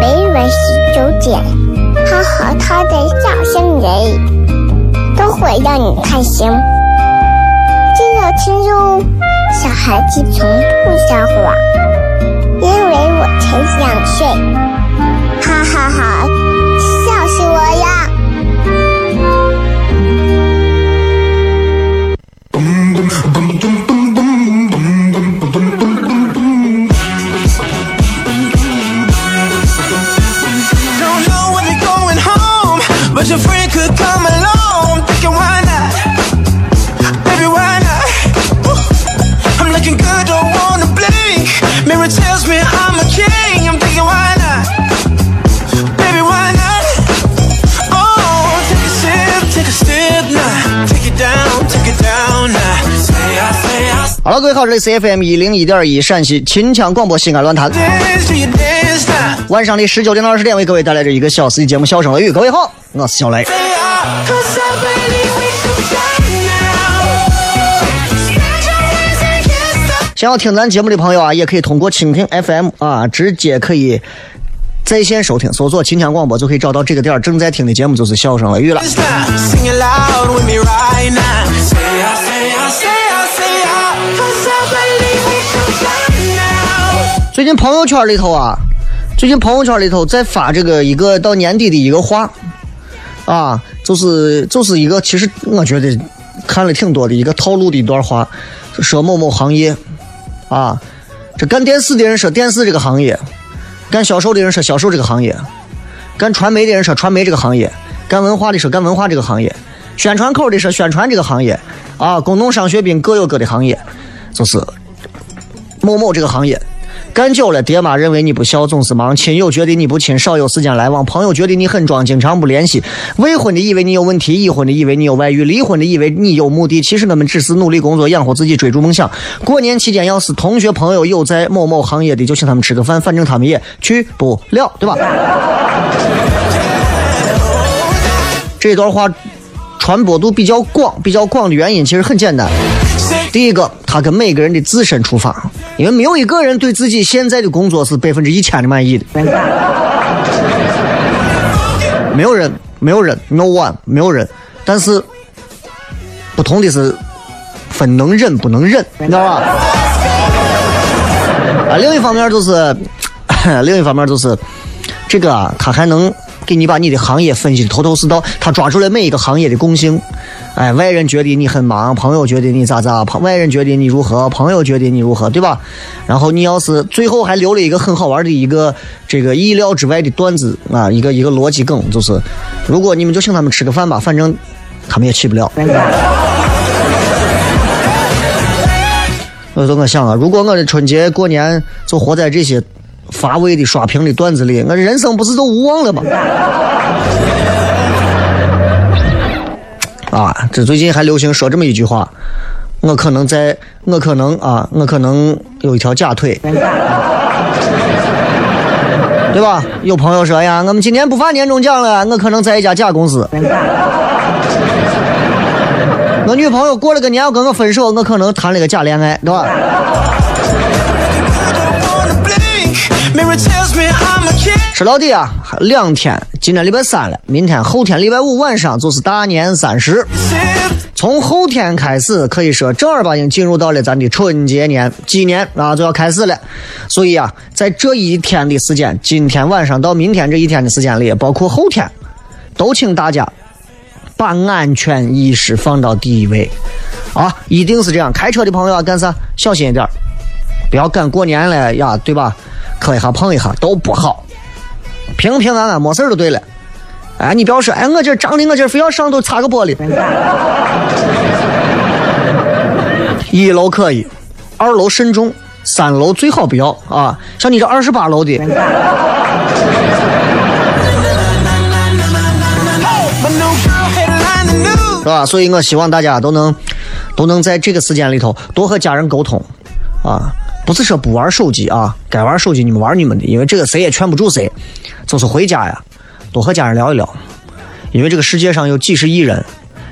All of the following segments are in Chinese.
每晚十九点，他和他的笑声人，都会让你开心。记得听哟，小孩子从不撒谎，因为我才两岁。哈哈哈，home, but your friend could come along. Thinking why not? Baby, why not? Woo. I'm looking good, don't wanna blink. Mirror tells me I'm a king. I'm thinking why not? Baby, why not? Oh, take a sip, take a sip now. Take it down, take it down now. Say I say I 好了，各位好，这里是 FM 一零一点一陕西秦腔广播西安论坛。晚上的十九点到二十点，为各位带来这一个小时的节目《笑声雷雨》。各位好，我是小雷。想要听咱节目的朋友啊，也可以通过蜻蜓 FM 啊，直接可以在线收听，搜索秦腔广播就可以找到这个点正在听的节目，就是《笑声雷雨》了。最近朋友圈里头啊，最近朋友圈里头在发这个一个到年底的一个话啊，就是就是一个其实我觉得看了挺多的一个套路的一段话，说某某行业啊，这干电视的人说电视这个行业，干销售的人说销售这个行业，干传媒的人说传媒这个行业，干文化的说干文化这个行业，宣传口的说宣传这个行业，啊，工农商学兵各有各的行业，就是某某这个行业。干久了，爹妈认为你不孝，总是忙；亲友觉得你不亲，少有时间来往；朋友觉得你很装，经常不联系；未婚的以为你有问题，已婚的以为你有外遇，离婚的以为你有目的。其实我们只是努力工作，养活自己，追逐梦想。过年期间，要是同学朋友有在某某行业的，就请他们吃个饭，反正他们也去不了，对吧？这段话传播度比较广，比较广的原因其实很简单。第一个，他跟每个人的自身出发，因为没有一个人对自己现在的工作是百分之一千的满意的，没有人，没有人，no one，没有人。但是不同的是，分能忍不能忍，你知道吧？啊，另一方面就是，另一方面就是，这个啊，他还能给你把你的行业分析的头头是道，他抓住了每一个行业的共性。哎，外人觉得你很忙，朋友觉得你咋咋，朋外人觉得你如何，朋友觉得你如何，对吧？然后你要是最后还留了一个很好玩的一个这个意料之外的段子啊，一个一个逻辑梗，就是如果你们就请他们吃个饭吧，反正他们也去不了。我就我想啊，如果我的春节过年就活在这些乏味的刷屏的段子里，我人生不是都无望了吗？啊，这最近还流行说这么一句话，我可能在，我可能啊，我可能有一条假腿，对吧？有朋友说呀，我们今年不发年终奖了，我可能在一家假公司。我女朋友过了个年要跟我分手，我可能谈了个假恋爱，对吧？说到底啊，还两天，今天礼拜三了，明天后天礼拜五晚上就是大年三十。从后天开始，可以说正儿八经进入到了咱的春节年，鸡年啊就要开始了。所以啊，在这一天的时间，今天晚上到明天这一天的时间里，包括后天，都请大家把安全意识放到第一位啊，一定是这样。开车的朋友啊干啥？小心一点，不要赶过年了呀，对吧？磕一下碰一下都不好，平平安安没事就对了。哎，你不要说，哎，我这张的我这非要上头擦个玻璃。一楼可以，二楼慎重，三楼最好不要啊。像你这二十八楼的。是吧？所以我希望大家都能，都能在这个时间里头多和家人沟通，啊，不是说不玩手机啊，该玩手机你们玩你们的，因为这个谁也劝不住谁，就是回家呀，多和家人聊一聊，因为这个世界上有几十亿人，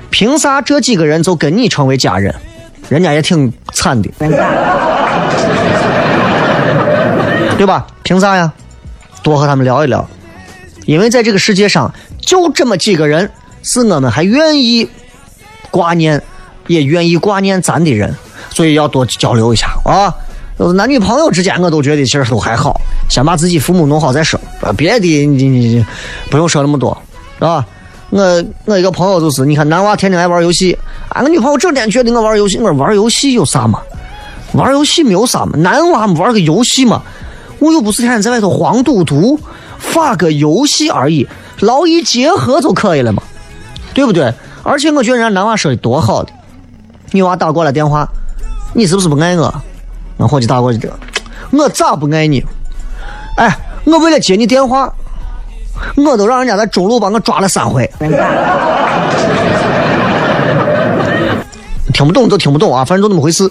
凭啥这几个人就跟你成为家人？人家也挺惨的，对吧？凭啥呀？多和他们聊一聊，因为在这个世界上就这么几个人，是我们还愿意。挂念，也愿意挂念咱的人，所以要多交流一下啊。就是男女朋友之间，我都觉得其实都还好，先把自己父母弄好再说。别的你你你不用说那么多，是吧？我我一个朋友就是，你看男娃天天爱玩游戏，俺个女朋友整天觉得我玩游戏，我玩游戏有啥嘛？玩游戏没有啥嘛？男娃玩个游戏嘛？我又不是天天在外头黄赌毒，发个游戏而已，劳逸结合就可以了嘛，对不对？而且我觉得人家男娃说的多好的，女娃打过来电话，你是不是不爱我？俺伙计打过去的，我咋不爱你？哎，我为了接你电话，我都让人家在中路把我抓了三回。听不懂就听不懂啊，反正就那么回事。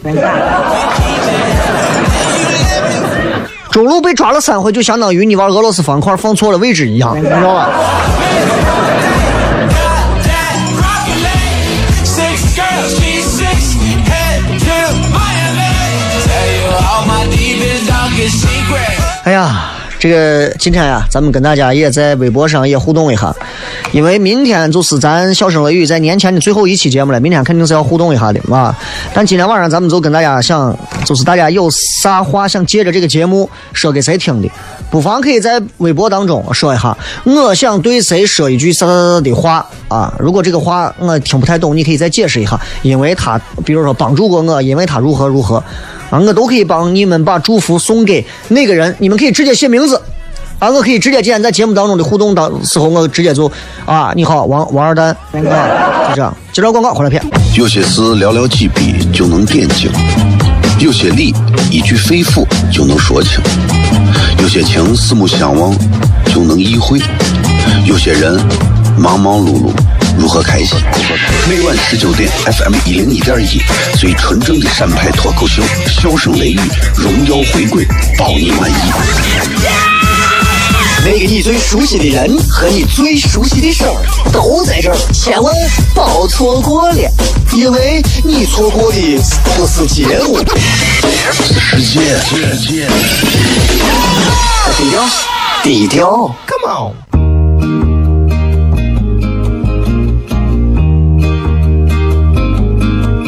中路被抓了三回，就相当于你玩俄罗斯方块放错了位置一样，你知道吧？哎呀，这个今天呀，咱们跟大家也在微博上也互动一下，因为明天就是咱笑声雷雨在年前的最后一期节目了，明天肯定是要互动一下的啊。但今天晚上咱们就跟大家想，就是大家有啥话想借着这个节目说给谁听的，不妨可以在微博当中说一下，我想对谁说一句啥的话啊。如果这个话我听不太懂，你可以再解释一下，因为他比如说帮助过我，因为他如何如何。啊，我都可以帮你们把祝福送给那个人，你们可以直接写名字，啊，我可以直接今天在节目当中的互动当时候，我直接就啊，你好，王王二蛋，啊，就这样，接着广告回来片。有些事寥寥几笔就能点睛，有些理一句肺腑就能说清，有些情四目相望就能意会，有些人忙忙碌碌。如何开心？每晚十九点，FM 一零一点一，最纯正的陕派脱口秀，笑声雷雨，荣耀回归，保你满意。那个你最熟悉的人和你最熟悉的事儿都在这儿，千万别错过了，因为你错过的不是节目，世界。低调，低调，Come on。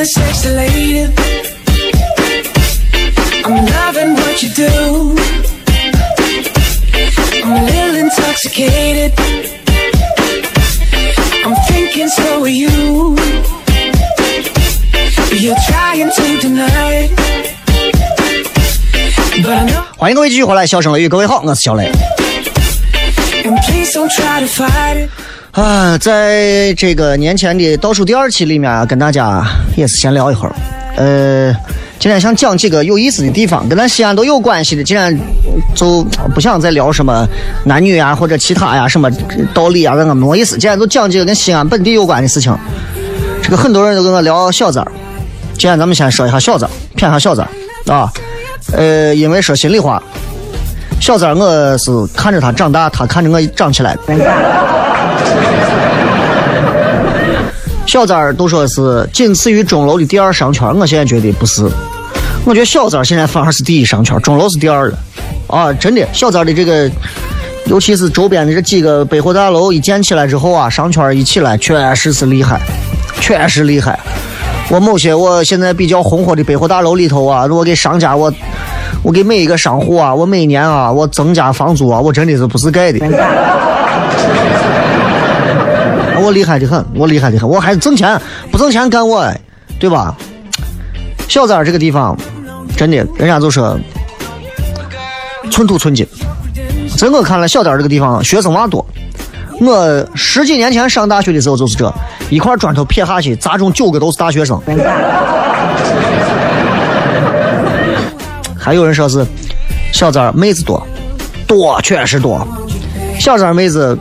！Hey there, sexy lady. I'm loving what you do. I'm a little intoxicated. I'm thinking so are you. You're trying to deny it. But I know. 欢迎各位继续回来，笑声雷雨，各位好，我是小雷。 And please don't try to fight it. 啊，在这个年前的倒数第二期里面啊，跟大家也是闲聊一会儿。呃，今天想讲几个有意思的地方，跟咱西安都有关系的。今天就不想再聊什么男女啊，或者其他呀、什么道理啊，那个没意思。今天就讲几个跟西安本地有关的事情。这个很多人都跟我聊小三儿，今天咱们先说一下小三儿，骗一下小三儿啊。呃，因为说心里话，小三儿我是看着他长大，他看着我长起来。小三儿都说是仅次于钟楼的第二商圈，我现在觉得不是，我觉得小三儿现在反而是第一商圈，钟楼是第二了。啊，真的，小三儿的这个，尤其是周边的这几个百货大楼一建起来之后啊，商圈一起来，确实是厉害，确实厉害。我某些我现在比较红火的百货大楼里头啊，我给商家我，我给每一个商户啊，我每年啊，我增加房租啊，我真的是不是盖的。厉害的很，我厉害的很，我还是挣钱，不挣钱干我，对吧？小三儿这个地方，真的，人家就说寸土寸金。在我看来，小三儿这个地方学生娃多。我十几年前上大学的时候就是这一块砖头撇下去，砸中九个都是大学生。还有人说是小三儿妹子多，多确实多。小三儿妹子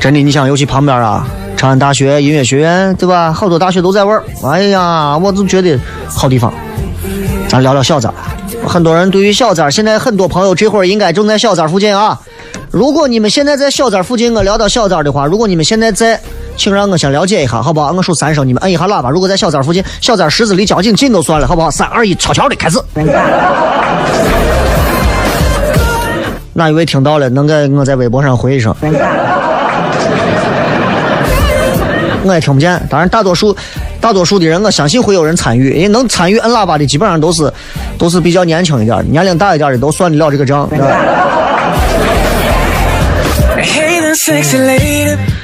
真的，你想，尤其旁边啊，长安大学音乐学院，对吧？好多大学都在玩儿。哎呀，我就觉得好地方。咱聊聊小三。很多人对于小三，现在很多朋友这会儿应该正在小三附近啊。如果你们现在在小三附近，我聊到小三的话，如果你们现在在，请让我先了解一下，好不好？我数三声，你们摁一下喇叭。如果在小三附近，小三十字离交警近都算了，好不好？三二一，悄悄的开始。哪一位听到了，能给我在微博上回一声？我也听不见。当然，大多数大多数的人，我相信会有人参与，因为能参与摁喇叭的，基本上都是都是比较年轻一点的，年龄大一点的都算得了这个账。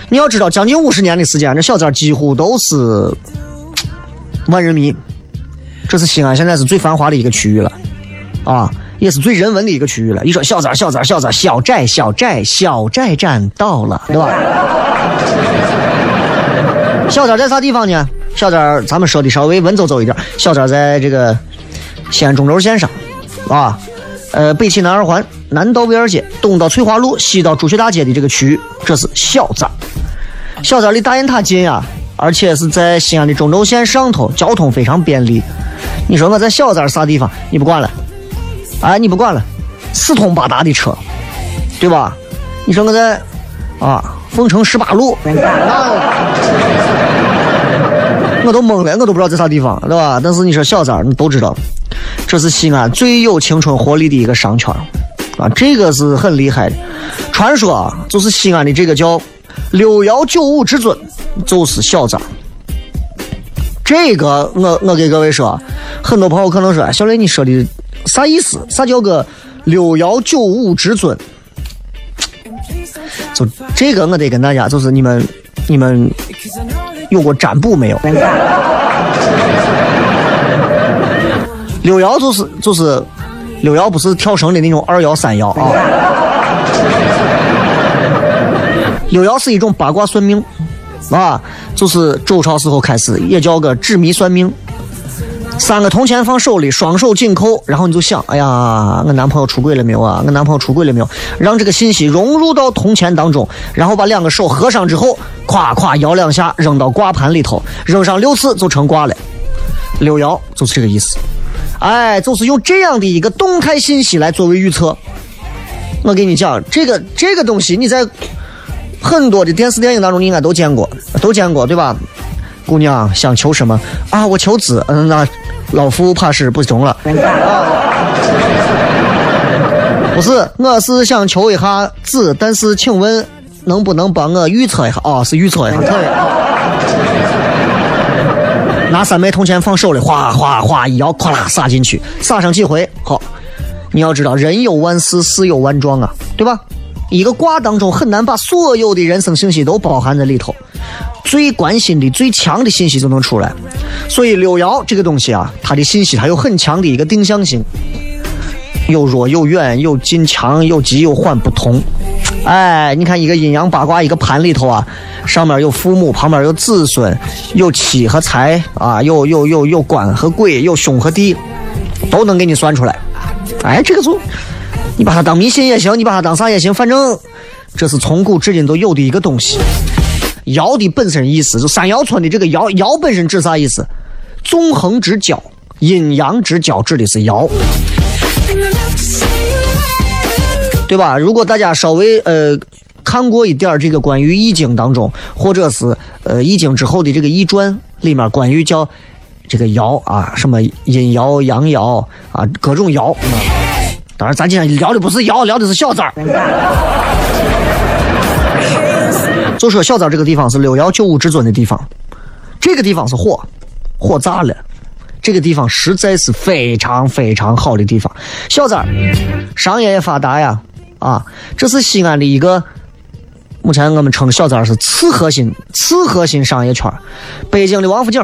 你要知道，将近五十年的时间，这小寨几乎都是万人迷。这是西安现在是最繁华的一个区域了，啊，也是最人文的一个区域了。一说小寨小寨小三小寨小寨小寨站到了，对吧？小三在啥地方呢？小三咱们说的稍微文绉绉一点，小三在这个西安中轴线上，啊。呃，北起南二环，南到威尔街，东到翠华路，西到朱雀大街的这个区域，这是小寨。小寨离大雁塔近呀，而且是在西安的中轴线上头，交通非常便利。你说我在小寨啥地方？你不管了，哎，你不管了，四通八达的车，对吧？你说我在啊，凤城十八路，那我都懵了，我都不知道在啥地方，对吧？但是你说小寨，你都知道。这是西安最有青春活力的一个商圈啊，这个是很厉害的。传说啊，就是西安的这个叫六幺九五至尊，就是小寨。这个我我给各位说，很多朋友可能说，小雷你说的啥意思？啥叫个六幺九五至尊？就这个我得跟大家，就是你们你们有过占卜没有？六爻就是就是六爻，不是跳绳的那种二爻三爻啊。六爻是一种八卦算命啊，就是周朝时候开始，也叫个纸迷算命。三个铜钱放手里，双手紧扣，然后你就想，哎呀，我男朋友出轨了没有啊？我男朋友出轨了没有？让这个信息融入到铜钱当中，然后把两个手合上之后，咵咵摇两下，扔到卦盘里头，扔上六次就成卦了。六爻就是这个意思。哎，就是用这样的一个动态信息来作为预测。我跟你讲，这个这个东西你在很多的电视电影当中应该都见过，都见过对吧？姑娘想求什么啊？我求子。嗯，那老夫怕是不中了。不是，我是想求一下子，但是请问能不能帮我预测一下？哦，是预测一下，拿三枚铜钱放手里，哗哗哗一摇，咵啦撒进去，撒上几回。好，你要知道，人有万事，事有万状啊，对吧？一个卦当中很难把所有的人生信息都包含在里头，最关心的、最强的信息就能出来。所以六爻这个东西啊，它的信息它有很强的一个定向性，有弱有远，有近强，有急有缓，不同。哎，你看一个阴阳八卦一个盘里头啊。上面有父母，旁边有子孙，有妻和财啊，有有有有官和鬼，有兄和弟，都能给你算出来。哎，这个就你把它当迷信也行，你把它当啥也行，反正这是从古至今都有的一个东西。爻的本身意思，就三爻村的这个爻，爻本身指啥意思？纵横之交，阴阳之交指的是爻。对吧？如果大家稍微呃看过一点儿这个关于易经当中，或者是呃易经之后的这个易传里面关于叫这个爻啊，什么阴爻、阳爻啊，各种爻。啊当然，咱今天聊的不是窑，聊的是小寨儿。就说小寨这个地方是六爻九五至尊的地方，这个地方是火，火炸了。这个地方实在是非常非常好的地方。小寨儿，商业也发达呀，啊，这是西安的一个，目前我们称小寨儿是次核心、次核心商业圈儿北京的王府井，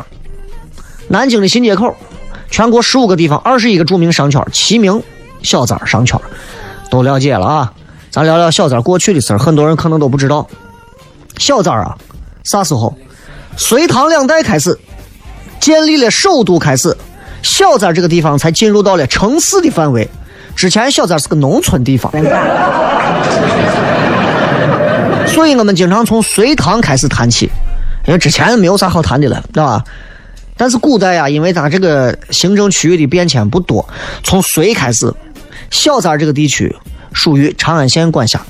南京的新街口，全国十五个地方，二十一个著名商圈齐名小三儿商圈，都了解了啊。咱聊聊小三儿过去的事儿，很多人可能都不知道。小三儿啊，啥时候？隋唐两代开始，建立了首都开始，小三儿这个地方才进入到了城市的范围。之前小三儿是个农村地方，所以我们经常从隋唐开始谈起，因为之前没有啥好谈的了，对吧？但是古代呀，因为咱这个行政区域的变迁不多，从隋开始，小三这个地区属于长安县管辖。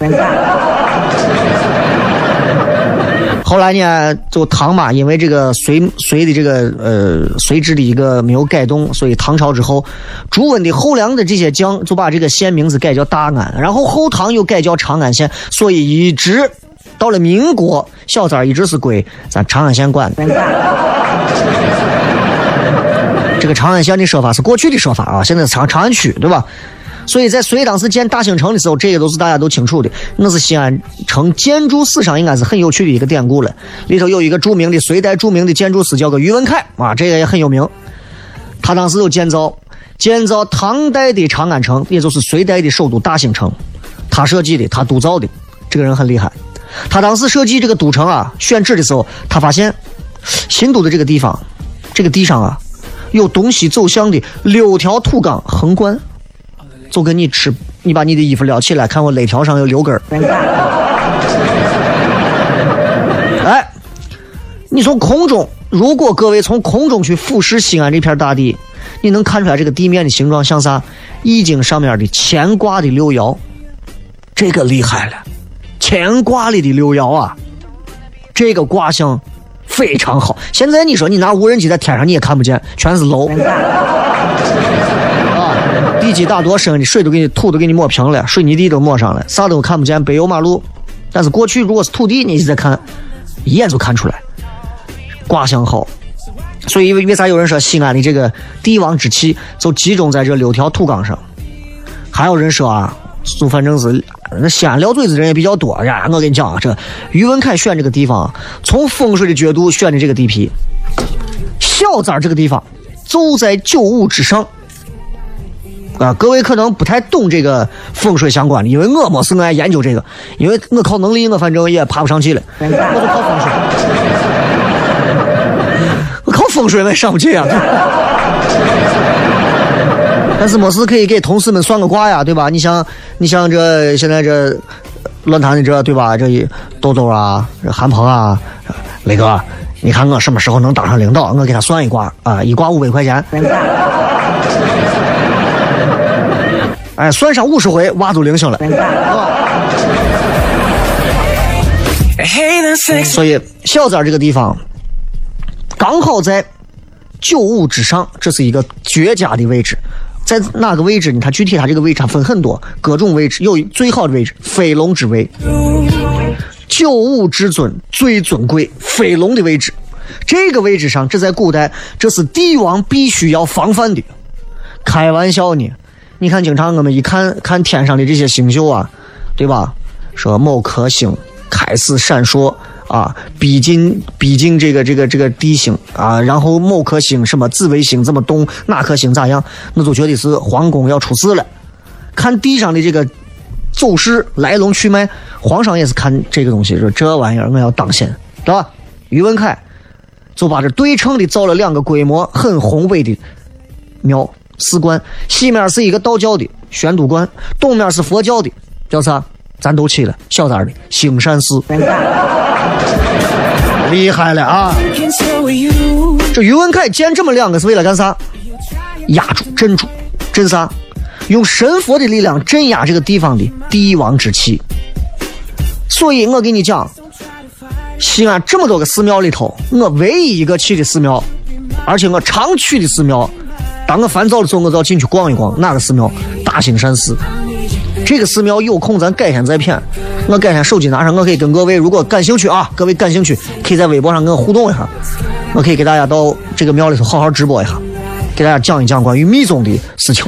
后来呢，就唐嘛，因为这个隋隋的这个呃隋制的一个没有改动，所以唐朝之后，朱温的后梁的这些将就把这个县名字改叫大安，然后后唐又改叫长安县，所以一直到了民国，小三一直是归咱长安县管。这个长安县的说法是过去的说法啊，现在是长长安区，对吧？所以在隋当时建大兴城的时候，这个都是大家都清楚的。那是西安城建筑史上应该是很有趣的一个典故了。里头有一个著名的隋代著名的建筑师叫个宇文恺啊，这个也很有名。他当时就建造建造唐代的长安城，也就是隋代的首都大兴城，他设计的，他督造的，这个人很厉害。他当时设计这个都城啊，选址的时候，他发现新都的这个地方，这个地上啊，有东西走向的六条土岗横贯。就跟你吃，你把你的衣服撩起来，看我肋条上有六根儿。哎，你从空中，如果各位从空中去俯视西安这片大地，你能看出来这个地面的形状像啥？易经上面的乾卦的六爻，这个厉害了，乾卦里的六爻啊，这个卦象非常好。现在你说你拿无人机在天上你也看不见，全是楼。地基打多深的水都给你土都给你抹平了，水泥地都抹上了，啥都看不见，柏油马路。但是过去如果是土地，你再看，一眼就看出来，卦象好。所以为为啥有人说西安的这个帝王之气就集中在这六条土岗上？还有人说啊，就反正是那西安撂嘴子人也比较多呀。我跟你讲啊，这于文凯选这个地方，从风水的角度选的这个地皮，小寨这个地方就在九五之上。啊，各位可能不太懂这个风水相关的，因为我没是爱研究这个，因为我靠能力，我反正也爬不上去了，我就靠风水，我靠风水我也上不去啊。但是没事可以给同事们算个卦呀，对吧？你像你像这现在这论坛的这对吧？这豆豆啊，韩鹏啊，雷哥，你看我什么时候能当上领导？我给他算一卦啊，一卦五百块钱。哎，算上五十回，娃就灵性了。所以小寨这个地方刚好在九五之上，这是一个绝佳的位置。在哪个位置呢？它具体它这个位置分很多，各种位置有最好的位置，飞龙之位，九五至尊最尊贵，飞龙的位置。这个位置上，这在古代这是帝王必须要防范的。开玩笑呢。你看，经常我们一看看天上的这些星宿啊，对吧？说某颗星开始闪烁啊，逼近逼近这个这个这个地星啊，然后某颗星什么紫微星怎么动，哪颗星咋样，那就觉得是皇宫要出事了。看地上的这个走势来龙去脉，皇上也是看这个东西，说这玩意儿我要当心，对吧？宇文恺就把这对称的造了两个规模很宏伟的庙。寺观西面是一个道教的玄都观，东面是佛教的，叫啥？咱都去了，小点的兴善寺，厉害了啊！这于文凯建这么两个是为了干啥？压住、镇住、镇啥？用神佛的力量镇压这个地方的帝王之气。所以我给你讲，西安这么多个寺庙里头，我唯一一个去的寺庙，而且我常去的寺庙，当我烦躁的时候，我就要进去逛一逛。哪个寺庙？大兴善寺。这个寺庙有空咱改天再谝。我改天手机拿上，我可以跟各位，如果感兴趣啊，各位感兴趣，可以在微博上跟我互动一下。我可以给大家到这个庙里头好好直播一下，给大家讲一讲关于密宗的事情。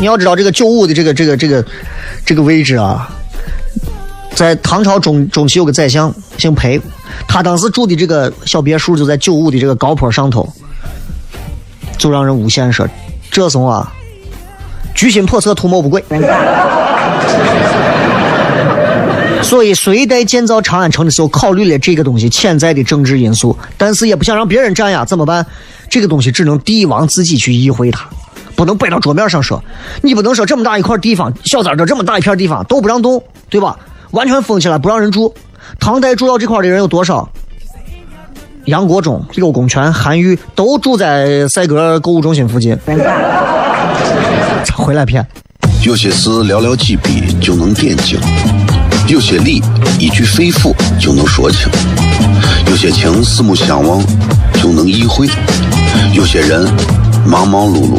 你要知道这个九五的这个这个这个这个位置啊，在唐朝中中期有个宰相姓裴，他当时住的这个小别墅就在九五的这个高坡上头，就让人诬陷说这怂啊，居心叵测，图谋不轨。所以，隋代建造长安城的时候，考虑了这个东西潜在的政治因素，但是也不想让别人占呀，怎么办？这个东西只能帝王自己去意会它，不能摆到桌面上说。你不能说这么大一块地方，小三这这么大一片地方都不让动，对吧？完全封起来不让人住。唐代住到这块的人有多少？杨国忠、柳公权、韩愈都住在赛格购物中心附近。回来骗？有些事寥寥几笔就能点睛，有些理一句肺腑就能说清，有些情四目相望就能意会，有些人忙忙碌碌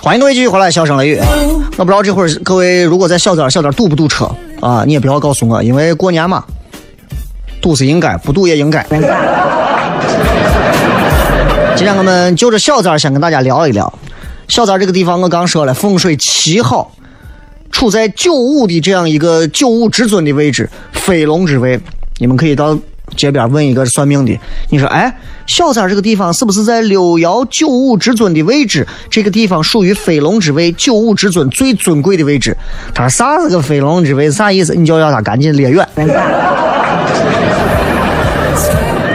欢迎各位继续回来，笑声雷雨。我不知道这会儿各位如果在小点儿小点儿堵不堵车啊？你也不要告诉我，因为过年嘛，堵是应该，不堵也应该。今天我们就着小寨儿先跟大家聊一聊。小寨儿这个地方，我刚说了，风水奇好，处在九五的这样一个九五至尊的位置，飞龙之位。你们可以到街边问一个算命的，你说，哎，小三这个地方是不是在六爻九五之尊的位置？这个地方属于飞龙之位，九五之尊最尊贵的位置。他说啥是个飞龙之位？啥意思？你就要他赶紧列远。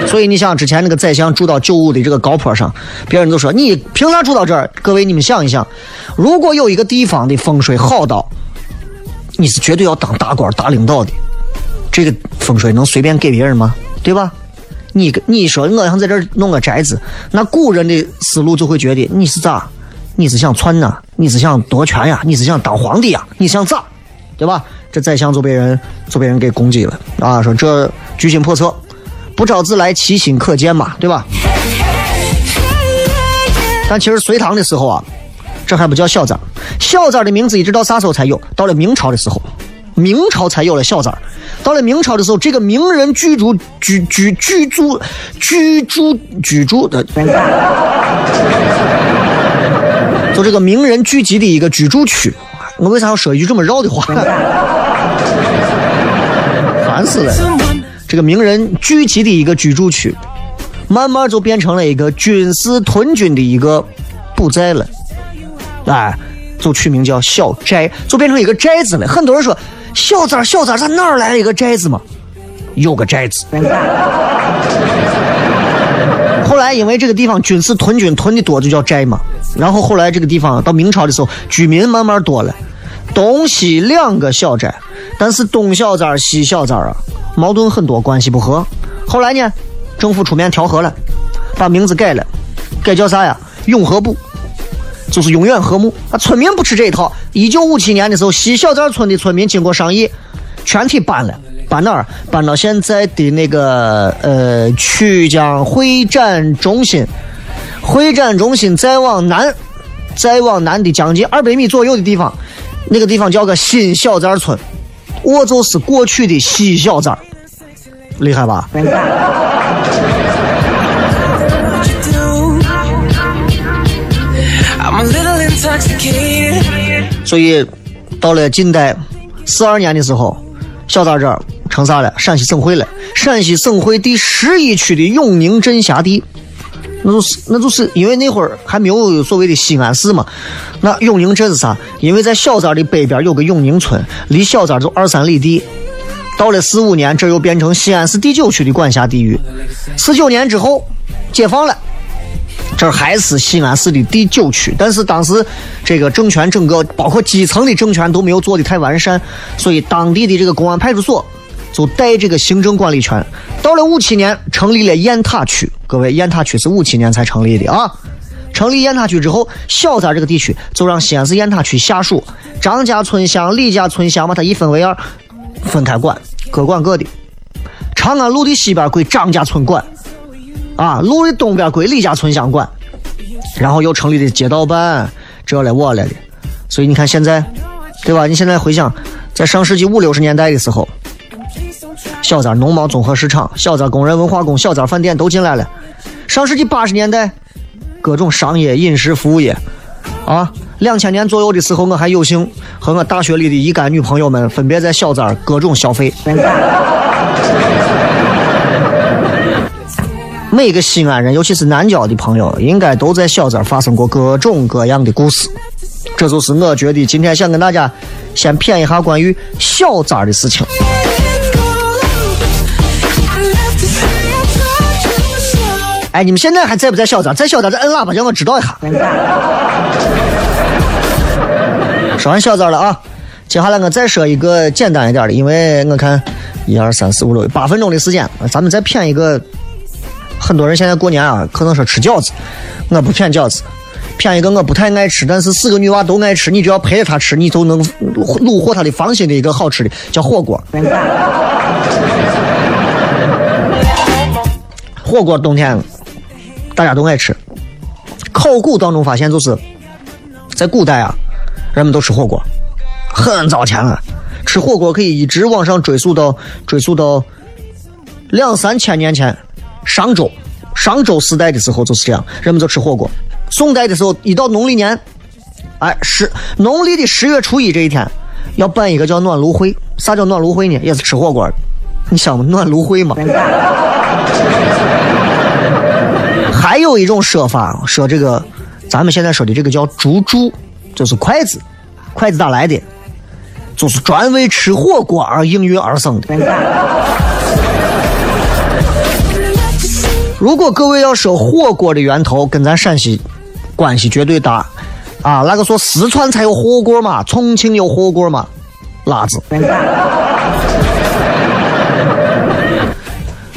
所以你想，之前那个宰相住到九五的这个高坡上，别人都说你凭啥住到这儿？各位，你们想一想，如果有一个地方的风水好到，你是绝对要当大官、大领导的。这个风水能随便给别人吗？对吧？你你说我想在这儿弄个宅子，那古人的思路就会觉得你是咋？你是想篡呐？你是想夺权呀？你是想当皇帝呀？你想咋？对吧？这宰相就被人就被人给攻击了啊！说这居心叵测，不招自来，其心可见嘛，对吧？但其实隋唐的时候啊，这还不叫小寨儿，小寨儿的名字一直到啥时候才有？到了明朝的时候，明朝才有了小三儿。到了明朝的时候，这个名人居住居居居住居住居住的，就这个名人聚集的一个居住区。我为啥要说一句这么绕的话？烦死了！这个名人聚集的一个居住区，慢慢就变成了一个军事屯军的一个布寨了。哎，就取名叫小寨，就变成一个寨子了。很多人说。小寨小寨，咱哪儿来了一个寨子嘛？有个寨子。后来因为这个地方军事屯军屯的多，就叫寨嘛。然后后来这个地方到明朝的时候，居民慢慢多了，东西两个小寨，但是东小寨西小寨啊，矛盾很多，关系不和。后来呢，政府出面调和了，把名字改了，改叫啥呀？永和部。就是永远和睦。啊，村民不吃这一套。一九五七年的时候，西小寨村的村民经过商议，全体搬了，搬哪儿？搬到现在的那个呃曲江会展中心。会展中心再往南，再往南的将近二百米左右的地方，那个地方叫个新小寨村，我就是过去的西小寨，厉害吧？所以到了近代四二年的时候，小寨这儿成啥了？陕西省会了。陕西省会第十一区的永宁镇辖地，那就是那就是因为那会儿还没有所谓的西安市嘛。那永宁镇是啥？因为在小寨的北边有个永宁村，离小寨就二三里地。到了四五年，这又变成西安市第九区的管辖地域。四九年之后解放了。这还是西安市的第九区，但是当时这个政权整个包括基层的政权都没有做的太完善，所以当地的这个公安派出所就带这个行政管理权。到了五七年，成立了雁塔区，各位，雁塔区是五七年才成立的啊。成立雁塔区之后，小寨这个地区就让西安市雁塔区下属张家村乡、李家村乡把它一分为二，分开管，各管各的。长安路的西边归张家村管。啊，路的东边归李家村乡管，然后又成立的街道办，这了我了的，所以你看现在，对吧？你现在回想，在上世纪五六十年代的时候，小寨农贸综合市场、小寨工人文化宫、小寨饭店都进来了。上世纪八十年代，各种商业、饮食服务业，啊，两千年左右的时候，我还有幸和我大学里的一干女朋友们分别在小寨各种消费。每个西安人，尤其是南郊的朋友，应该都在小寨发生过各种各样的故事。这就是我觉得今天想跟大家先谝一下关于小寨的事情。哎，你们现在还在不在小寨？在小寨，再摁喇叭，让我知道一下。说完小寨了啊，接下来我再说一个简单一点的，因为我看一二三四五六八分钟的时间，咱们再谝一个。很多人现在过年啊，可能说吃饺子，我不谝饺子，谝一个我不太爱吃，但是四个女娃都爱吃，你只要陪着她吃，你就能虏获她的芳心的一个好吃的，叫火锅。火锅冬天大家都爱吃，考古当中发现，就是在古代啊，人们都吃火锅，很早前了，吃火锅可以一直往上追溯到追溯到两三千年前。商周，商周时代的时候就是这样，人们就吃火锅。宋代的时候，一到农历年，哎，十农历的十月初一这一天，要办一个叫暖炉会。啥叫暖炉会呢？也是吃火锅的。你想嘛，暖炉会嘛。还有一种说法，说这个，咱们现在说的这个叫竹箸，就是筷子，筷子咋来的？就是专为吃火锅而应运而生的。如果各位要说火锅的源头跟咱陕西关系绝对大啊，那个说四川才有火锅嘛，重庆有火锅嘛，辣子。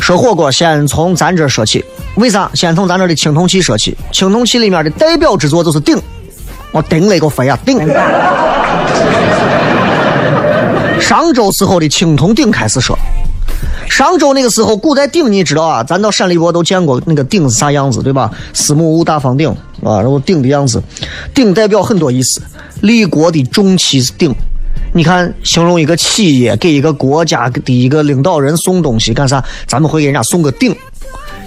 说火锅，先从咱这说起，为啥？先从咱这的青铜器说起。青铜器里面的代表之作就是鼎，我顶了一个飞啊，鼎。商周时候的青铜鼎开始说。商周那个时候，古代鼎你知道啊？咱到陕历博都见过那个鼎是啥样子，对吧？司母戊大方鼎啊，然后鼎的样子，鼎代表很多意思。立国的重器是鼎，你看，形容一个企业给一个国家的一个领导人送东西干啥？咱们会给人家送个鼎，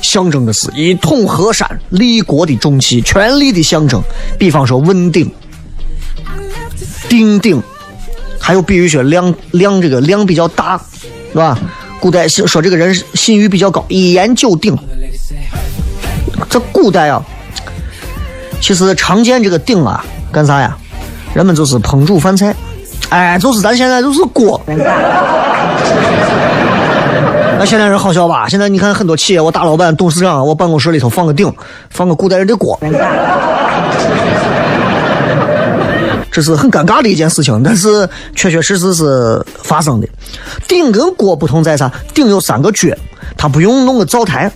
象征的是一统河山、立国的重器、权力的象征。比方说问鼎、鼎鼎，还有比如说量量这个量比较大，是吧？古代说这个人信誉比较高，一言九鼎。这古代啊，其实常见这个鼎啊，干啥呀？人们就是烹煮饭菜，哎，就是咱现在就是锅。那现在人好笑吧？现在你看很多企业，我大老板、董事长，我办公室里头放个鼎，放个古代人的锅。这是很尴尬的一件事情，但是确确实实是发生的。鼎跟锅不同在啥？鼎有三个脚，它不用弄个灶台，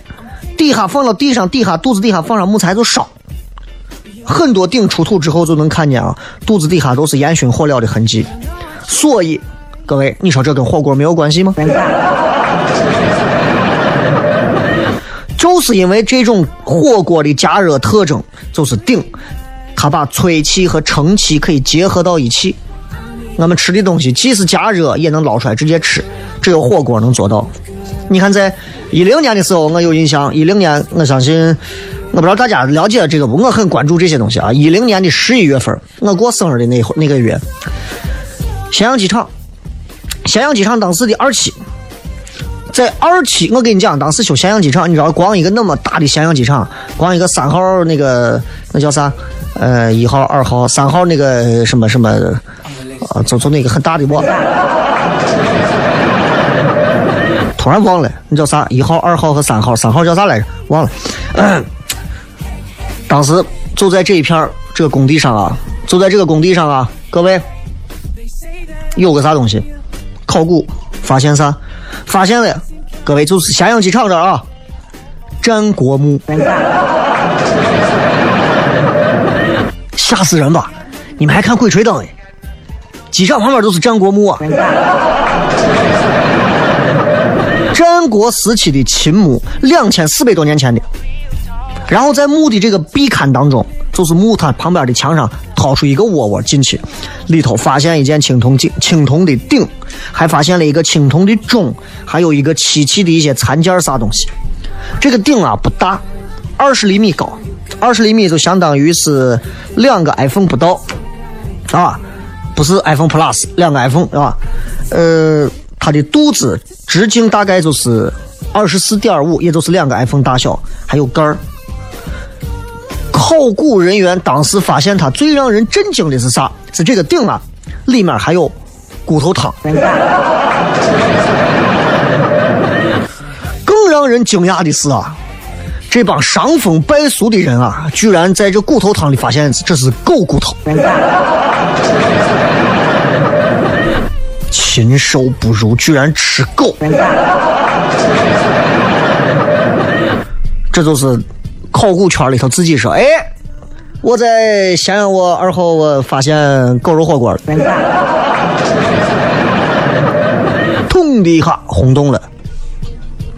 底下放到地上，底下肚子底下放上木材就烧，很多鼎出土之后就能看见啊，肚子底下都是烟熏火燎的痕迹。所以，各位，你说这跟火锅没有关系吗？就是因为这种火锅的加热特征，就是鼎，它把炊气和成气可以结合到一起。我们吃的东西既是加热，也能捞出来直接吃，只有火锅能做到。你看，在一零年的时候，我有印象，一零年，我相信，我不知道大家了解这个不？我很关注这些东西啊。一零年的十一月份，我过生日的那会那个月，咸阳机场，咸阳机场当时的二期。在二期，我跟你讲，当时修咸阳机场，你知道，光一个那么大的咸阳机场，光一个三号那个那叫啥？呃，一号、二号、三号那个什么什么，啊，走走那个很大的我，突然忘了，你叫啥？一号、二号和三号，三号叫啥来着？忘了。当时就在这一片这个工地上啊，就在这个工地上啊，各位，有个啥东西？考古发现啥？发现了，各位就是咸阳机场这啊，战国墓，吓死人吧！你们还看鬼吹灯呢？机场旁边都是战国墓啊！战国时期的秦墓，两千四百多年前的。然后在墓的这个壁龛当中，就是墓它旁边的墙上掏出一个窝窝进去，里头发现一件青铜镜、青铜的鼎，还发现了一个青铜的钟，还有一个漆器的一些残件啥东西。这个鼎啊不大，二十厘米高，二十厘米就相当于是两个 iPhone 不到，啊，不是 iPhone Plus，两个 iPhone 是吧？呃，它的肚子直径大概就是二十四点五，也就是两个 iPhone 大小，还有盖儿。考古人员当时发现，它最让人震惊的是啥？是这个鼎啊，里面还有骨头汤。更让人惊讶的是啊，这帮伤风败俗的人啊，居然在这骨头汤里发现这是狗骨头。禽兽不如，居然吃狗。这就是。考古圈里头自己说：“哎，我在咸阳，我二号我发现狗肉火锅了，痛的一下轰动了。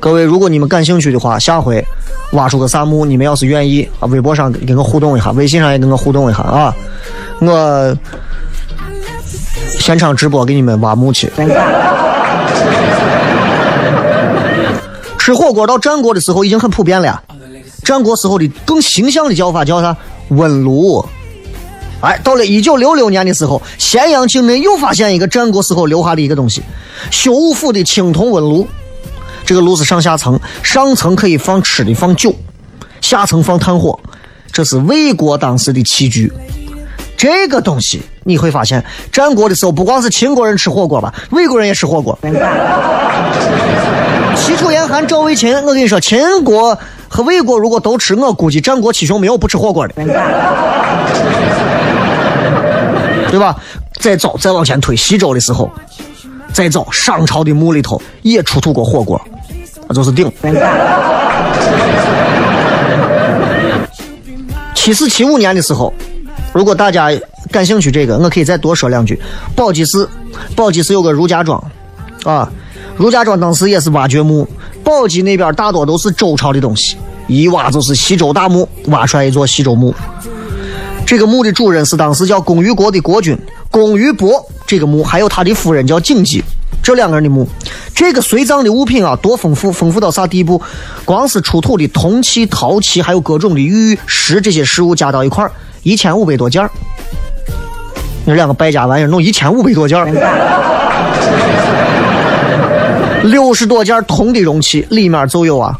各位，如果你们感兴趣的话，下回挖出个啥墓，你们要是愿意啊，微博上跟我互动一下，微信上也跟我互动一下啊，我现场直播给你们挖墓去。吃火锅到战国的时候已经很普遍了。”战国时候的更形象的叫法叫啥？温炉。哎，到了一九六六年的时候，咸阳境内又发现一个战国时候留下的一个东西——修武府的青铜温炉。这个炉是上下层，上层可以放吃的、放酒，下层放炭火。这是魏国当时的器具。这个东西你会发现，战国的时候不光是秦国人吃火锅吧，魏国人也吃火锅。齐楚燕韩赵魏秦，我跟你说，秦国。和魏国如果都吃，我估计战国七雄没有不吃火锅的，对吧？再早再往前推，西周的时候，再早商朝的墓里头也出土过火锅，那就是鼎。七四七五年的时候，如果大家感兴趣这个，我可以再多说两句。宝鸡市，宝鸡市有个儒家庄，啊，儒家庄当时也是挖掘墓。宝鸡那边大多都是周朝的东西，一挖就是西周大墓，挖出来一座西周墓。这个墓的主人是当时叫龚于国的国君龚于伯，这个墓还有他的夫人叫景姬，这两个人的墓。这个随葬的物品啊，多丰富，丰富到啥地步？光是出土的铜器、陶器，还有各种的玉石这些实物加到一块儿，一千五百多件儿。那两个败家玩意儿弄一千五百多件儿。六十多件铜的容器，里面就有啊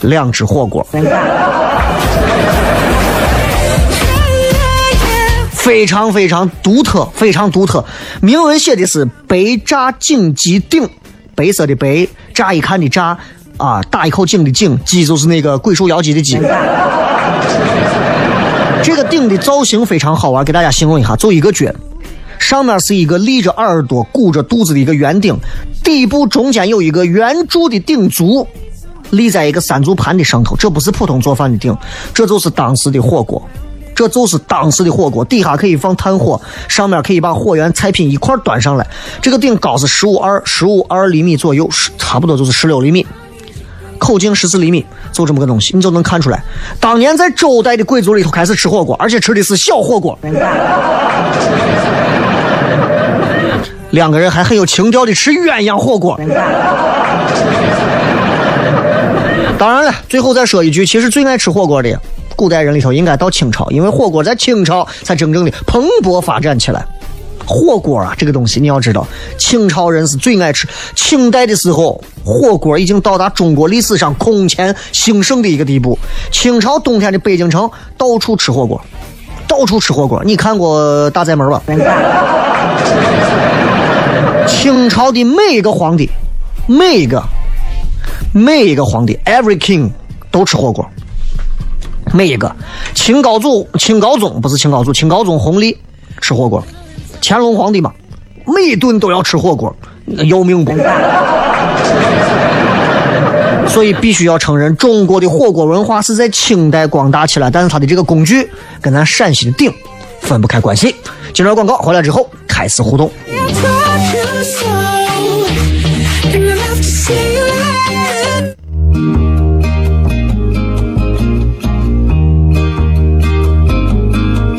两只火锅，非常非常独特，非常独特。铭文写的是“白炸井鸡顶”，白色的白，乍一看的炸啊，打一口井的井，鸡就是那个鬼手妖姬的鸡。这个鼎的造型非常好玩，给大家形容一下，就一个撅。上面是一个立着耳朵、鼓着肚子的一个圆顶，底部中间有一个圆柱的鼎足，立在一个三足盘的上头。这不是普通做饭的鼎，这就是当时的火锅。这就是当时的火锅，底下可以放炭火，上面可以把货源菜品一块端上来。这个顶高是十五二十五二厘米左右，差不多就是十六厘米，口径十四厘米，就这么个东西，你就能看出来，当年在周代的贵族里头开始吃火锅，而且吃的是小火锅。两个人还很有情调的吃鸳鸯火锅。当然了，最后再说一句，其实最爱吃火锅的古代人里头应该到清朝，因为火锅在清朝才真正的蓬勃发展起来。火锅啊，这个东西你要知道，清朝人是最爱吃。清代的时候，火锅已经到达中国历史上空前兴盛的一个地步。清朝冬天的北京城到处吃火锅，到处吃火锅。你看过《大宅门》吧？清朝的每一个皇帝，每一个每一个皇帝，every king 都吃火锅。每一个清高祖、清高宗不是清高祖，清高宗弘历吃火锅。乾隆皇帝嘛，每顿都要吃火锅，要命不？所以必须要承认，中国的火锅文化是在清代光大起来，但是它的这个工具跟咱陕西的鼎分不开关系。进入广告回来之后，开始互动。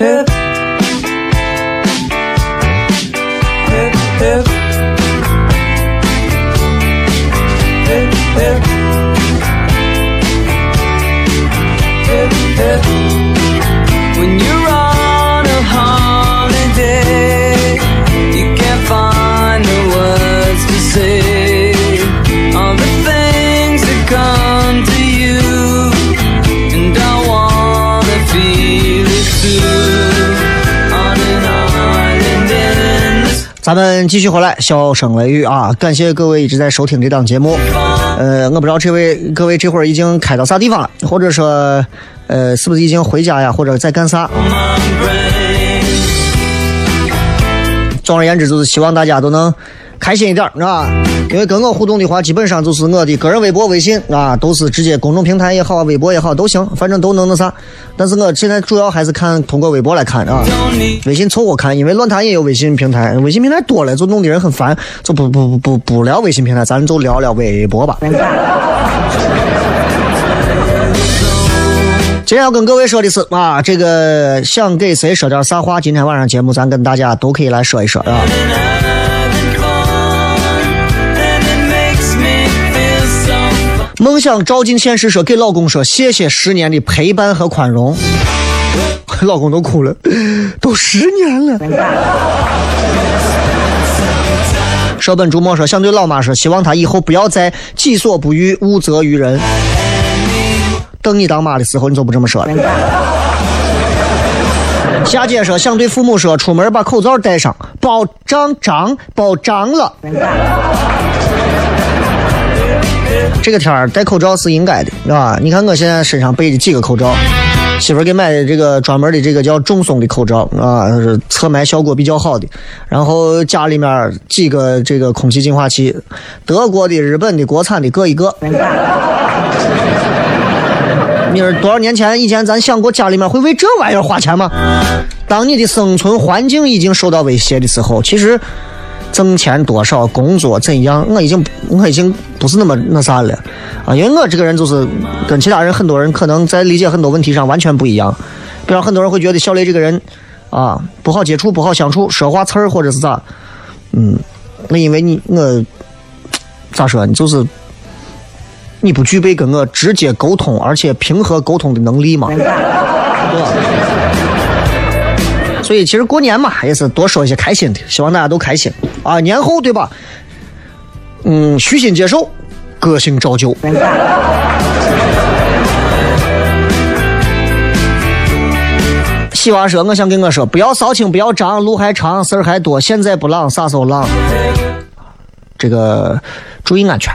Hip, hip. Hip, hip. Hip, 咱们继续回来，笑声雷雨啊！感谢各位一直在收听这档节目。呃，我不知道这位各位这会儿已经开到啥地方了，或者说，呃，是不是已经回家呀，或者在干啥？总而言之，就是希望大家都能开心一点儿啊！因为跟我互动的话，基本上就是我的个人微博、微信啊，都是直接公众平台也好，微博也好都行，反正都能那啥。但是我现在主要还是看通过微博来看啊，微信凑合看，因为论坛也有微信平台，微信平台多了就弄得人很烦，就不不不不不聊微信平台，咱就聊聊微博吧。今天要跟各位说的是啊，这个想给谁说点啥话，今天晚上节目咱跟大家都可以来说一说啊。梦想照进现实说，给老公说谢谢十年的陪伴和宽容。老公都哭了，都十年了。舍本逐末说，想对老妈说，希望她以后不要再己所不欲，勿责于人。等你当妈的时候，你就不这么说了。夏姐说，想对父母说，出门把口罩戴上，保障脏，保脏了。这个天儿戴口罩是应该的，是吧？你看我现在身上背的几个口罩，媳妇给买的这个专门的这个叫中松的口罩啊，是侧霾效果比较好的。然后家里面几个这个空气净化器，德国的、日本的、国产的各一个。你说多少年前以前咱想过家里面会为这玩意儿花钱吗？当你的生存环境已经受到威胁的时候，其实挣钱多少、工作怎样，我已经我已经不是那么那啥了啊！因为我这个人就是跟其他人很多人可能在理解很多问题上完全不一样。比方很多人会觉得小雷这个人啊不好接触、不好相处，说话刺儿或者是咋，嗯，那因为你我咋说，你就是。你不具备跟我直接沟通而且平和沟通的能力嘛，对吧？所以其实过年嘛，也是多说一些开心的，希望大家都开心啊。年后对吧？嗯，虚心接受个性照旧。西娃说：“我想跟我说，不要骚情，不要张，路还长，事儿还多，现在不浪，啥时候浪？这个注意安全。”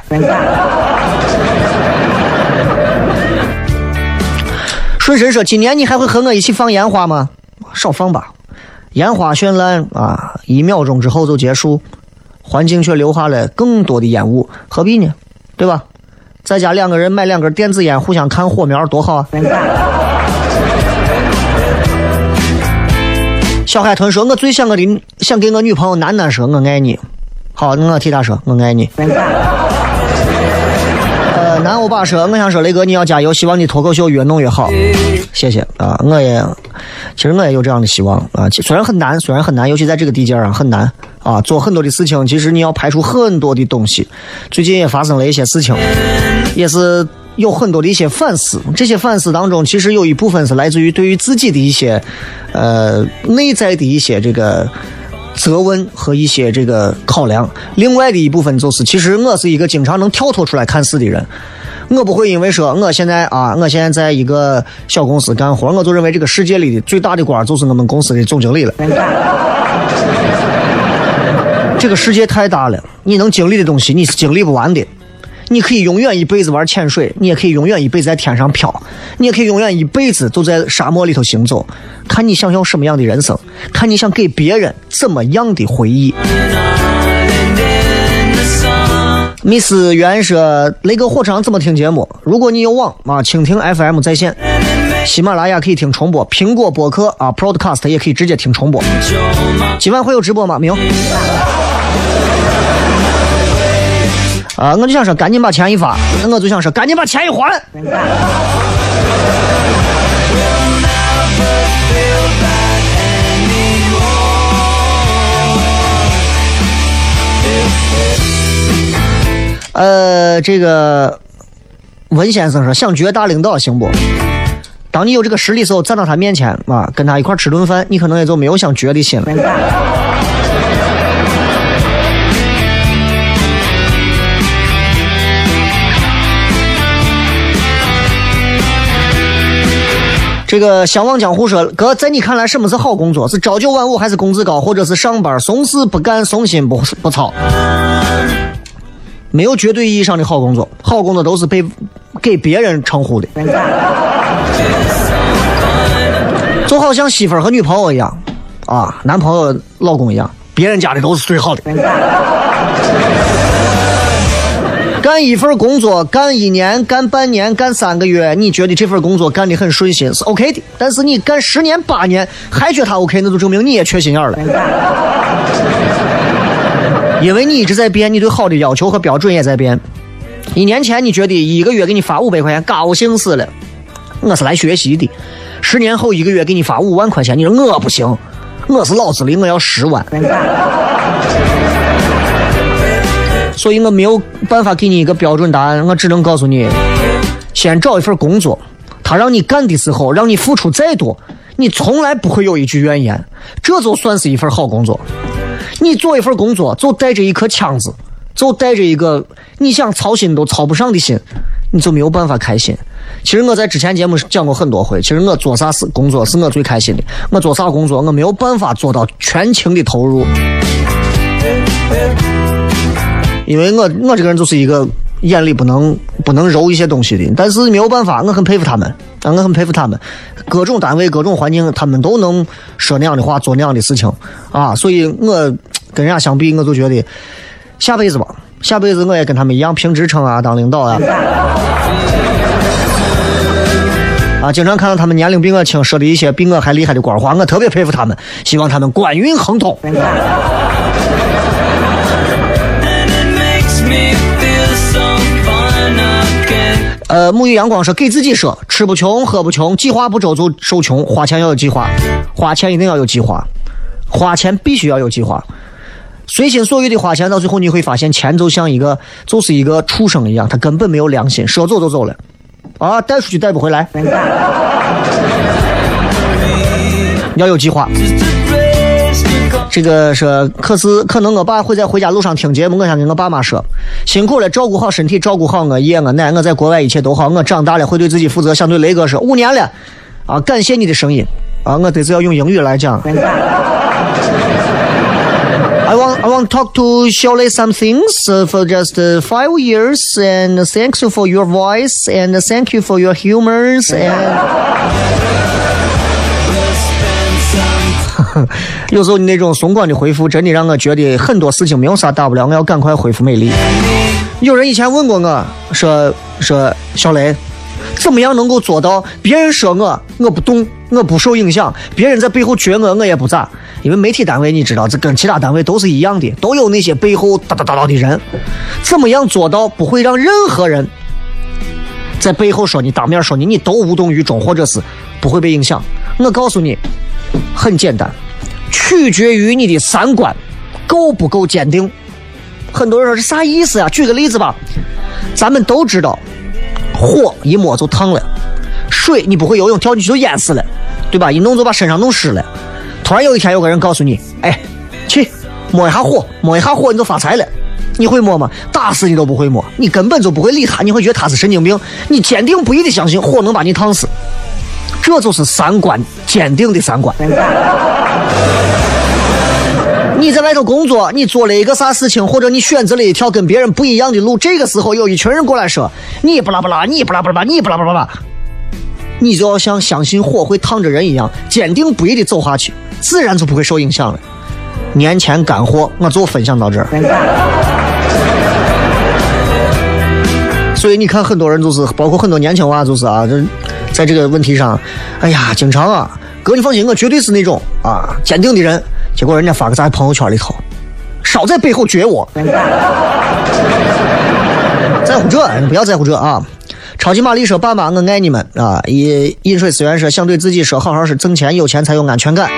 顺神说：“今年你还会和我一起放烟花吗？少放吧，烟花绚烂啊，一秒钟之后就结束，环境却留下了更多的烟雾，何必呢？对吧？在家两个人买两根电子烟，互相看火苗，多好啊！”小海豚说：“我最想我的想给我女朋友楠楠说，我爱你。”好，我替她说，我爱你。呃，男欧巴说：“我想说，雷哥你要加油，希望你脱口秀越弄越好。”谢谢啊，我也，其实我也有这样的希望啊。虽然很难，虽然很难，尤其在这个地界上很难啊。做很多的事情，其实你要排除很多的东西。最近也发生了一些事情，也是。有很多的一些反思，这些反思当中，其实有一部分是来自于对于自己的一些，呃，内在的一些这个责问和一些这个考量。另外的一部分就是，其实我是一个经常能跳脱出来看事的人，我不会因为说我现在啊，我现在在一个小公司干活，我就认为这个世界里的最大的官就是我们公司的总经理了。这个世界太大了，你能经历的东西你是经历不完的。你可以永远一辈子玩潜水，你也可以永远一辈子在天上飘，你也可以永远一辈子都在沙漠里头行走。看你想要什么样的人生，看你想给别人怎么样的回忆。Miss 袁说：“雷哥火车上怎么听节目？如果你有网啊，蜻蜓 FM 在线，喜马拉雅可以听重播，苹果播客啊，Podcast 也可以直接听重播。今晚会有直播吗？没有。”啊，我就想说，赶紧把钱一发；我就想说，赶紧把钱一还。呃，这个文先生说，想绝大领导行不？当你有这个实力时候，站到他面前啊，跟他一块吃顿饭，你可能也就没有想绝的心了。这个相忘江湖说哥，在你看来什么是好工作？是朝九晚五，还是工资高，或者是上班怂事不干，怂心不不操？没有绝对意义上的好工作，好工作都是被给别人称呼的。就好像媳妇儿和女朋友一样，啊，男朋友、老公一样，别人家的都是最好的。干一份工作，干一年、干半年、干三个月，你觉得这份工作干得很顺心是 OK 的。但是你干十年八年还觉得他 OK，那就证明你也缺心眼了。因为你一直在变，你对好的要求和标准也在变。一年前你觉得一个月给你发五百块钱高兴死了，我是来学习的。十年后一个月给你发五万块钱，你说我不行，我是老子的，我要十万。所以我没有办法给你一个标准答案，我只能告诉你，先找一份工作，他让你干的时候，让你付出再多，你从来不会有一句怨言，这就算是一份好工作。你做一份工作，就带着一颗枪子，就带着一个你想操心都操不上的心，你就没有办法开心。其实我在之前节目讲过很多回，其实我做啥事工作是我最开心的。我做啥工作，我没有办法做到全情的投入。因为我我这个人就是一个眼里不能不能揉一些东西的，但是没有办法，我很佩服他们，啊，我很佩服他们，各种单位各种环境，他们都能说那样的话，做那样的事情，啊，所以我跟人家相比，我就觉得下辈子吧，下辈子我也跟他们一样评职称啊，当领导啊，啊，经常看到他们年龄比我轻，说的一些比我还厉害的官话，我特别佩服他们，希望他们官运亨通。呃，沐浴阳光说给自己说，吃不穷，喝不穷，计划不周就受穷。花钱要有计划，花钱一定要有计划，花钱必须要有计划。随心所欲的花钱，到最后你会发现，钱就像一个，就是一个畜生一样，他根本没有良心，说走就走了，啊，带出去带不回来。要有计划。这个说，可是可能我爸会在回家路上听节目，我想跟我爸妈说，辛苦了，照顾好身体，照顾好我爷我奶，我在国外一切都好，我长大了会对自己负责。想对雷哥说，五年了，啊，感谢你的声音，啊，我这次要用英语来讲。I want I want talk to Shirley some things for just five years, and thanks you for your voice, and thank you for your humors, and 有时候你那种松管的回复，真的让我觉得很多事情没有啥大不了，我要赶快恢复美丽。有人以前问过我说说小雷，怎么样能够做到别人说我我不动，我不受影响，别人在背后撅我我也不咋？因为媒体单位你知道，这跟其他单位都是一样的，都有那些背后哒哒哒哒的人。怎么样做到不会让任何人在背后说你，当面说你，你都无动于衷，或者是不会被影响？我告诉你，很简单。取决于你的三观够不够坚定。很多人说是啥意思呀？举个例子吧，咱们都知道，火一摸就烫了，水你不会游泳跳进去就淹死了，对吧？一弄就把身上弄湿了。突然有一天有个人告诉你，哎，去摸一下火，摸一下火你就发财了。你会摸吗？打死你都不会摸，你根本就不会理他，你会觉得他是神经病。你坚定不移的相信火能把你烫死，这就是三观坚定的三观。你在外头工作，你做了一个啥事情，或者你选择了一条跟别人不一样的路，这个时候有一群人过来说你不拉不拉，你不拉不拉，你不拉不拉，你就要像相信火会烫着人一样，坚定不移的走下去，自然就不会受影响了。年前干货，我就分享到这儿。所以你看，很多人就是，包括很多年轻娃，就是啊，这在这个问题上，哎呀，经常啊。哥，你放心，我绝对是那种啊坚定的人。结果人家发个在朋友圈里头，少在背后撅我。在乎这，你不要在乎这啊！超级玛丽说：“爸妈，我爱你们啊！”饮饮水思源说：“想对自己说，好好是挣钱，有钱才有安全感。”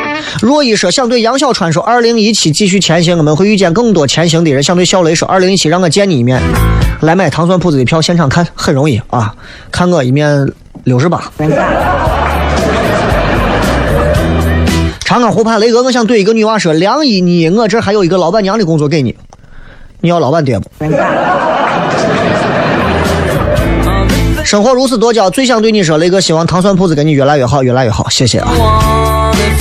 若一说：“想对杨小川说，二零一七继续前行，我们会遇见更多前行的人。”想对小雷说：“二零一七让我见你一面，来买糖蒜铺子的票，现场看很容易啊，看我一面六十八。”长江湖畔，雷哥，我想对一个女娃说：“梁一妮，我这还有一个老板娘的工作给你，你要老板爹不？”生活如此多娇，最想对你说，雷哥，希望糖蒜铺子跟你越来越好，越来越好，谢谢啊！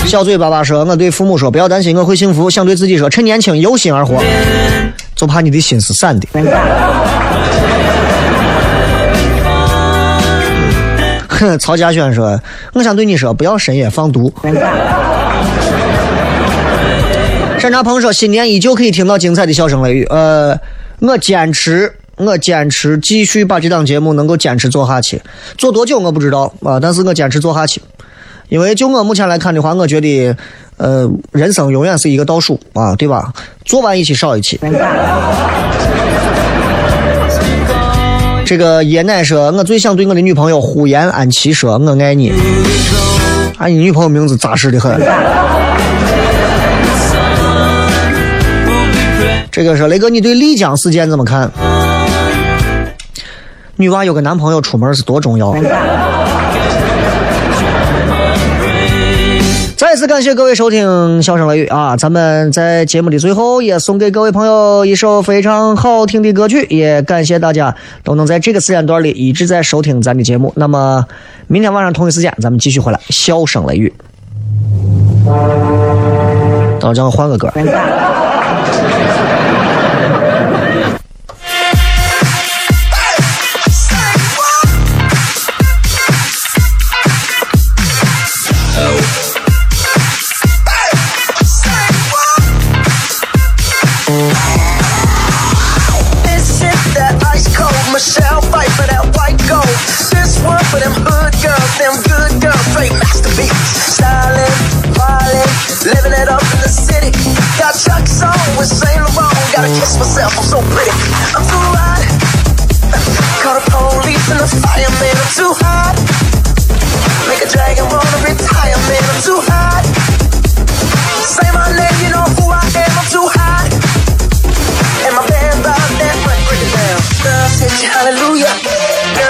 小嘴巴巴说：“我对父母说，不要担心，我会幸福。”想对自己说：“趁年轻，有心而活，就怕你的心是散的。”哼，曹家轩说：“我想对你说，不要深夜放毒。”山茶鹏说：“新年依旧可以听到精彩的笑声雷雨。”呃，我坚持，我坚持继续把这档节目能够坚持做下去。做多久我不知道啊，但是我坚持做下去。因为就我目前来看的话，我觉得，呃，人生永远是一个倒数啊，对吧？做完一期少一期。这个爷奶说：“我最想对我的女朋友呼延安琪说，我爱你。”啊，你女朋友名字扎实的很。这个说雷哥，你对丽江事件怎么看？女娃有个男朋友出门是多重要？再次感谢各位收听《笑声雷雨》啊！咱们在节目的最后也送给各位朋友一首非常好听的歌曲，也感谢大家都能在这个时间段里一直在收听咱的节目。那么明天晚上同一时间，咱们继续回来《笑声雷雨》。等会叫我换个歌。Gotta kiss myself, I'm so pretty. I'm too hot. Call the police and the fireman, I'm too hot. Make a dragon wanna retire, man, I'm too hot. Say my name, you know who I am, I'm too hot. And my band about that, break it down.